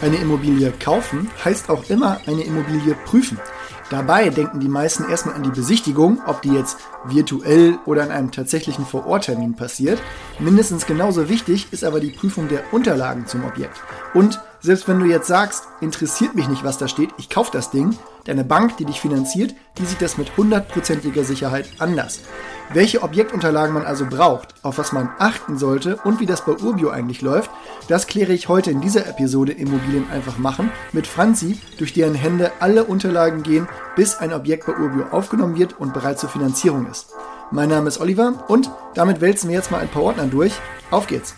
Eine Immobilie kaufen heißt auch immer eine Immobilie prüfen. Dabei denken die meisten erstmal an die Besichtigung, ob die jetzt virtuell oder an einem tatsächlichen Vororttermin passiert. Mindestens genauso wichtig ist aber die Prüfung der Unterlagen zum Objekt. Und selbst wenn du jetzt sagst, interessiert mich nicht, was da steht, ich kaufe das Ding, deine Bank, die dich finanziert, die sieht das mit hundertprozentiger Sicherheit anders. Welche Objektunterlagen man also braucht, auf was man achten sollte und wie das bei Urbio eigentlich läuft, das kläre ich heute in dieser Episode Immobilien einfach machen mit Franzi, durch deren Hände alle Unterlagen gehen, bis ein Objekt bei Urbio aufgenommen wird und bereit zur Finanzierung ist. Mein Name ist Oliver und damit wälzen wir jetzt mal ein paar Ordner durch. Auf geht's!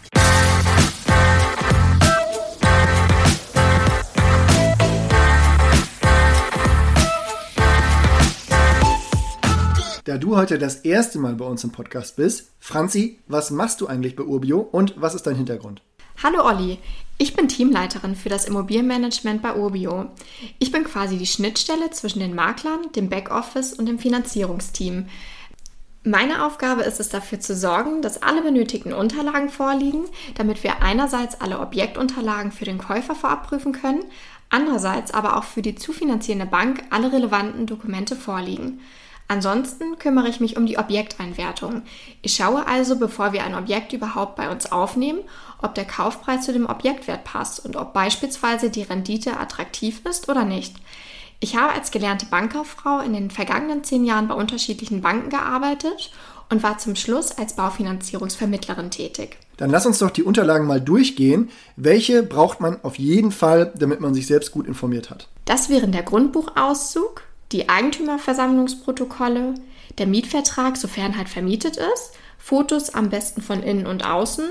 Da du heute das erste Mal bei uns im Podcast bist, Franzi, was machst du eigentlich bei Urbio und was ist dein Hintergrund? Hallo Olli, ich bin Teamleiterin für das Immobilienmanagement bei Urbio. Ich bin quasi die Schnittstelle zwischen den Maklern, dem Backoffice und dem Finanzierungsteam. Meine Aufgabe ist es dafür zu sorgen, dass alle benötigten Unterlagen vorliegen, damit wir einerseits alle Objektunterlagen für den Käufer vorab prüfen können, andererseits aber auch für die zu finanzierende Bank alle relevanten Dokumente vorliegen. Ansonsten kümmere ich mich um die Objekteinwertung. Ich schaue also, bevor wir ein Objekt überhaupt bei uns aufnehmen, ob der Kaufpreis zu dem Objektwert passt und ob beispielsweise die Rendite attraktiv ist oder nicht. Ich habe als gelernte Bankkauffrau in den vergangenen zehn Jahren bei unterschiedlichen Banken gearbeitet und war zum Schluss als Baufinanzierungsvermittlerin tätig. Dann lass uns doch die Unterlagen mal durchgehen. Welche braucht man auf jeden Fall, damit man sich selbst gut informiert hat? Das wären der Grundbuchauszug, die Eigentümerversammlungsprotokolle, der Mietvertrag, sofern halt vermietet ist, Fotos am besten von innen und außen,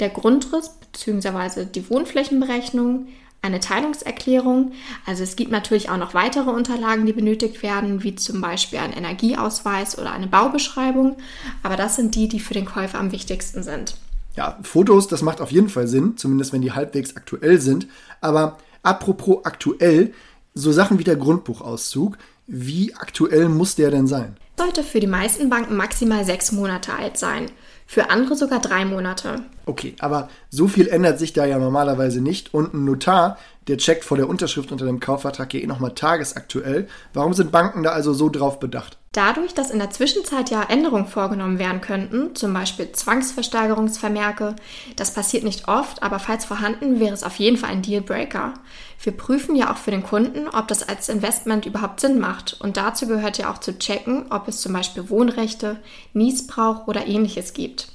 der Grundriss bzw. die Wohnflächenberechnung, eine Teilungserklärung. Also es gibt natürlich auch noch weitere Unterlagen, die benötigt werden, wie zum Beispiel ein Energieausweis oder eine Baubeschreibung. Aber das sind die, die für den Käufer am wichtigsten sind. Ja, Fotos, das macht auf jeden Fall Sinn, zumindest wenn die halbwegs aktuell sind. Aber apropos aktuell, so Sachen wie der Grundbuchauszug, wie aktuell muss der denn sein? Sollte für die meisten Banken maximal sechs Monate alt sein, für andere sogar drei Monate. Okay, aber so viel ändert sich da ja normalerweise nicht und ein Notar, der checkt vor der Unterschrift unter dem Kaufvertrag ja eh nochmal tagesaktuell. Warum sind Banken da also so drauf bedacht? Dadurch, dass in der Zwischenzeit ja Änderungen vorgenommen werden könnten, zum Beispiel Zwangsversteigerungsvermerke, das passiert nicht oft, aber falls vorhanden, wäre es auf jeden Fall ein Dealbreaker. Wir prüfen ja auch für den Kunden, ob das als Investment überhaupt Sinn macht und dazu gehört ja auch zu checken, ob es zum Beispiel Wohnrechte, Niesbrauch oder ähnliches gibt.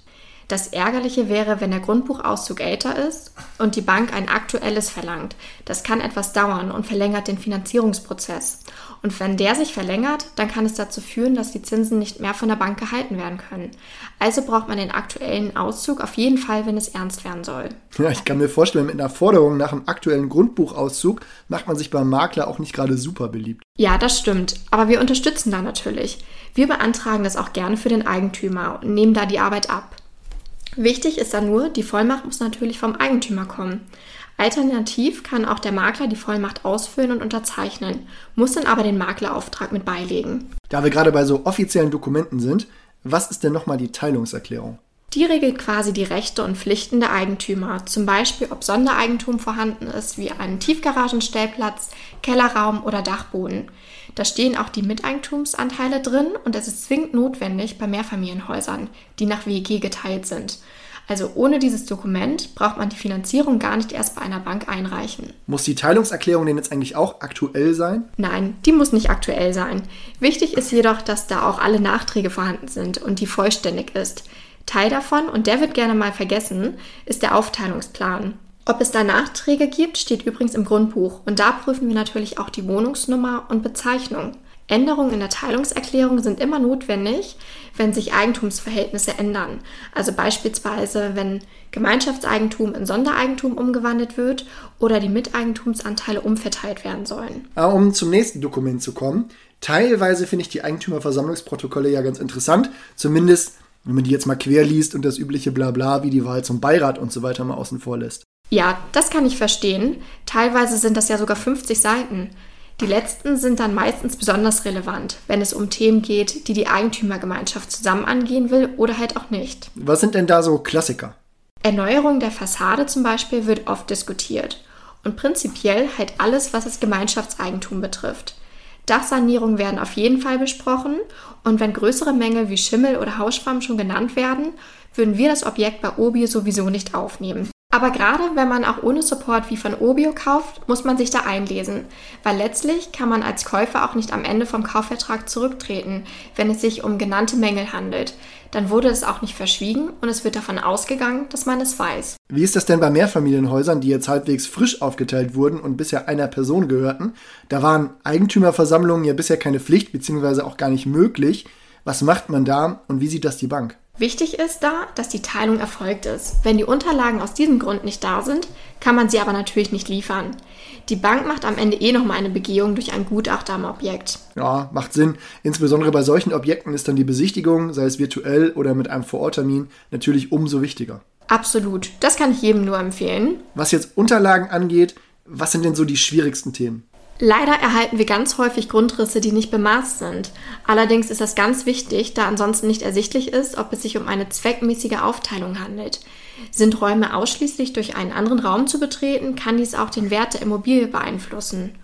Das Ärgerliche wäre, wenn der Grundbuchauszug älter ist und die Bank ein aktuelles verlangt. Das kann etwas dauern und verlängert den Finanzierungsprozess. Und wenn der sich verlängert, dann kann es dazu führen, dass die Zinsen nicht mehr von der Bank gehalten werden können. Also braucht man den aktuellen Auszug auf jeden Fall, wenn es ernst werden soll. Ja, ich kann mir vorstellen, mit einer Forderung nach einem aktuellen Grundbuchauszug macht man sich beim Makler auch nicht gerade super beliebt. Ja, das stimmt. Aber wir unterstützen da natürlich. Wir beantragen das auch gerne für den Eigentümer und nehmen da die Arbeit ab. Wichtig ist da nur, die Vollmacht muss natürlich vom Eigentümer kommen. Alternativ kann auch der Makler die Vollmacht ausfüllen und unterzeichnen, muss dann aber den Maklerauftrag mit beilegen. Da wir gerade bei so offiziellen Dokumenten sind, was ist denn nochmal die Teilungserklärung? Die regelt quasi die Rechte und Pflichten der Eigentümer, zum Beispiel ob Sondereigentum vorhanden ist, wie ein Tiefgaragenstellplatz, Kellerraum oder Dachboden. Da stehen auch die Miteigentumsanteile drin und es ist zwingend notwendig bei Mehrfamilienhäusern, die nach WEG geteilt sind. Also ohne dieses Dokument braucht man die Finanzierung gar nicht erst bei einer Bank einreichen. Muss die Teilungserklärung denn jetzt eigentlich auch aktuell sein? Nein, die muss nicht aktuell sein. Wichtig ist jedoch, dass da auch alle Nachträge vorhanden sind und die vollständig ist. Teil davon, und der wird gerne mal vergessen, ist der Aufteilungsplan. Ob es da Nachträge gibt, steht übrigens im Grundbuch und da prüfen wir natürlich auch die Wohnungsnummer und Bezeichnung. Änderungen in der Teilungserklärung sind immer notwendig, wenn sich Eigentumsverhältnisse ändern. Also beispielsweise, wenn Gemeinschaftseigentum in Sondereigentum umgewandelt wird oder die Miteigentumsanteile umverteilt werden sollen. Um zum nächsten Dokument zu kommen. Teilweise finde ich die Eigentümerversammlungsprotokolle ja ganz interessant. Zumindest, wenn man die jetzt mal quer liest und das übliche Blabla wie die Wahl zum Beirat und so weiter mal außen vor lässt. Ja, das kann ich verstehen. Teilweise sind das ja sogar 50 Seiten. Die letzten sind dann meistens besonders relevant, wenn es um Themen geht, die die Eigentümergemeinschaft zusammen angehen will oder halt auch nicht. Was sind denn da so Klassiker? Erneuerung der Fassade zum Beispiel wird oft diskutiert. und prinzipiell halt alles, was das Gemeinschaftseigentum betrifft. Dachsanierungen werden auf jeden Fall besprochen und wenn größere Mängel wie Schimmel oder Hausschwamm schon genannt werden, würden wir das Objekt bei Obio sowieso nicht aufnehmen. Aber gerade wenn man auch ohne Support wie von Obio kauft, muss man sich da einlesen, weil letztlich kann man als Käufer auch nicht am Ende vom Kaufvertrag zurücktreten, wenn es sich um genannte Mängel handelt. Dann wurde es auch nicht verschwiegen und es wird davon ausgegangen, dass man es weiß. Wie ist das denn bei Mehrfamilienhäusern, die jetzt halbwegs frisch aufgeteilt wurden und bisher einer Person gehörten? Da waren Eigentümerversammlungen ja bisher keine Pflicht bzw. auch gar nicht möglich. Was macht man da und wie sieht das die Bank? Wichtig ist da, dass die Teilung erfolgt ist. Wenn die Unterlagen aus diesem Grund nicht da sind, kann man sie aber natürlich nicht liefern. Die Bank macht am Ende eh nochmal eine Begehung durch einen Gutachter am Objekt. Ja, macht Sinn. Insbesondere bei solchen Objekten ist dann die Besichtigung, sei es virtuell oder mit einem Vororttermin, natürlich umso wichtiger. Absolut. Das kann ich jedem nur empfehlen. Was jetzt Unterlagen angeht, was sind denn so die schwierigsten Themen? Leider erhalten wir ganz häufig Grundrisse, die nicht bemaßt sind. Allerdings ist das ganz wichtig, da ansonsten nicht ersichtlich ist, ob es sich um eine zweckmäßige Aufteilung handelt. Sind Räume ausschließlich durch einen anderen Raum zu betreten, kann dies auch den Wert der Immobilie beeinflussen.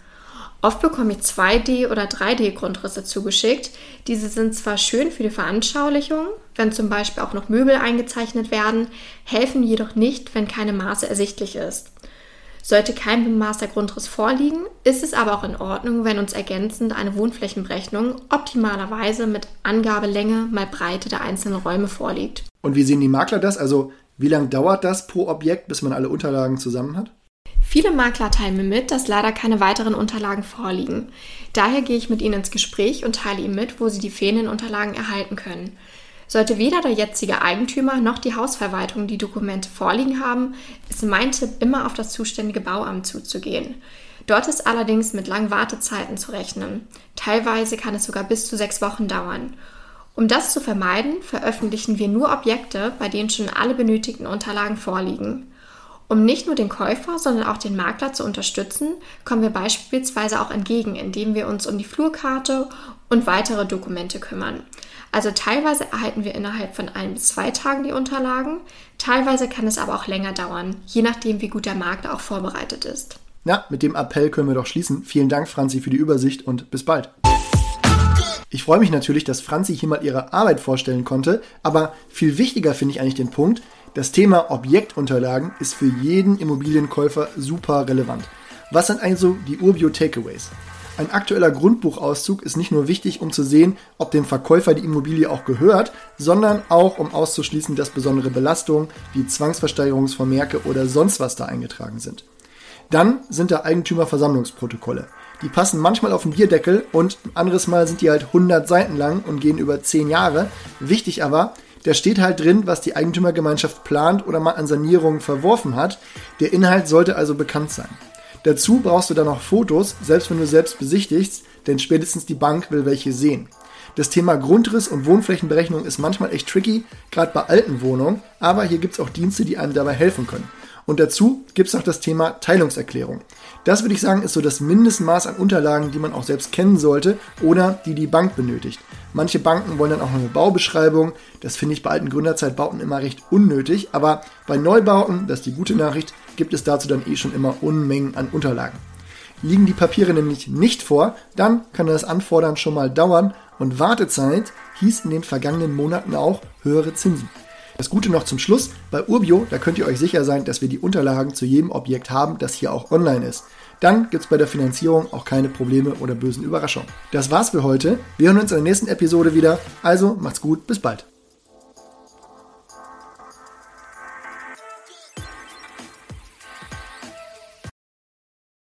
Oft bekomme ich 2D- oder 3D-Grundrisse zugeschickt. Diese sind zwar schön für die Veranschaulichung, wenn zum Beispiel auch noch Möbel eingezeichnet werden, helfen jedoch nicht, wenn keine Maße ersichtlich ist. Sollte kein bemaßter Grundriss vorliegen, ist es aber auch in Ordnung, wenn uns ergänzend eine Wohnflächenberechnung optimalerweise mit Angabelänge mal Breite der einzelnen Räume vorliegt. Und wie sehen die Makler das? Also wie lange dauert das pro Objekt, bis man alle Unterlagen zusammen hat? Viele Makler teilen mir mit, dass leider keine weiteren Unterlagen vorliegen. Daher gehe ich mit ihnen ins Gespräch und teile ihnen mit, wo sie die fehlenden Unterlagen erhalten können. Sollte weder der jetzige Eigentümer noch die Hausverwaltung die Dokumente vorliegen haben, ist mein Tipp immer auf das zuständige Bauamt zuzugehen. Dort ist allerdings mit langen Wartezeiten zu rechnen. Teilweise kann es sogar bis zu sechs Wochen dauern. Um das zu vermeiden, veröffentlichen wir nur Objekte, bei denen schon alle benötigten Unterlagen vorliegen. Um nicht nur den Käufer, sondern auch den Makler zu unterstützen, kommen wir beispielsweise auch entgegen, indem wir uns um die Flurkarte und weitere Dokumente kümmern. Also teilweise erhalten wir innerhalb von ein bis zwei Tagen die Unterlagen, teilweise kann es aber auch länger dauern, je nachdem, wie gut der Markt auch vorbereitet ist. Ja, mit dem Appell können wir doch schließen. Vielen Dank, Franzi, für die Übersicht und bis bald. Ich freue mich natürlich, dass Franzi hier mal ihre Arbeit vorstellen konnte, aber viel wichtiger finde ich eigentlich den Punkt, das Thema Objektunterlagen ist für jeden Immobilienkäufer super relevant. Was sind also die Urbio Takeaways? Ein aktueller Grundbuchauszug ist nicht nur wichtig, um zu sehen, ob dem Verkäufer die Immobilie auch gehört, sondern auch, um auszuschließen, dass besondere Belastungen wie Zwangsversteigerungsvermerke oder sonst was da eingetragen sind. Dann sind da Eigentümerversammlungsprotokolle. Die passen manchmal auf den Bierdeckel und ein anderes Mal sind die halt 100 Seiten lang und gehen über 10 Jahre. Wichtig aber, da steht halt drin, was die Eigentümergemeinschaft plant oder mal an Sanierungen verworfen hat. Der Inhalt sollte also bekannt sein. Dazu brauchst du dann noch Fotos, selbst wenn du selbst besichtigst, denn spätestens die Bank will welche sehen. Das Thema Grundriss und Wohnflächenberechnung ist manchmal echt tricky, gerade bei alten Wohnungen, aber hier gibt es auch Dienste, die einem dabei helfen können. Und dazu gibt es noch das Thema Teilungserklärung. Das würde ich sagen, ist so das Mindestmaß an Unterlagen, die man auch selbst kennen sollte oder die die Bank benötigt. Manche Banken wollen dann auch eine Baubeschreibung. Das finde ich bei alten Gründerzeitbauten immer recht unnötig. Aber bei Neubauten, das ist die gute Nachricht, gibt es dazu dann eh schon immer Unmengen an Unterlagen. Liegen die Papiere nämlich nicht vor, dann kann das Anfordern schon mal dauern und Wartezeit hieß in den vergangenen Monaten auch höhere Zinsen. Das Gute noch zum Schluss, bei Urbio, da könnt ihr euch sicher sein, dass wir die Unterlagen zu jedem Objekt haben, das hier auch online ist. Dann gibt es bei der Finanzierung auch keine Probleme oder bösen Überraschungen. Das war's für heute. Wir hören uns in der nächsten Episode wieder. Also macht's gut, bis bald.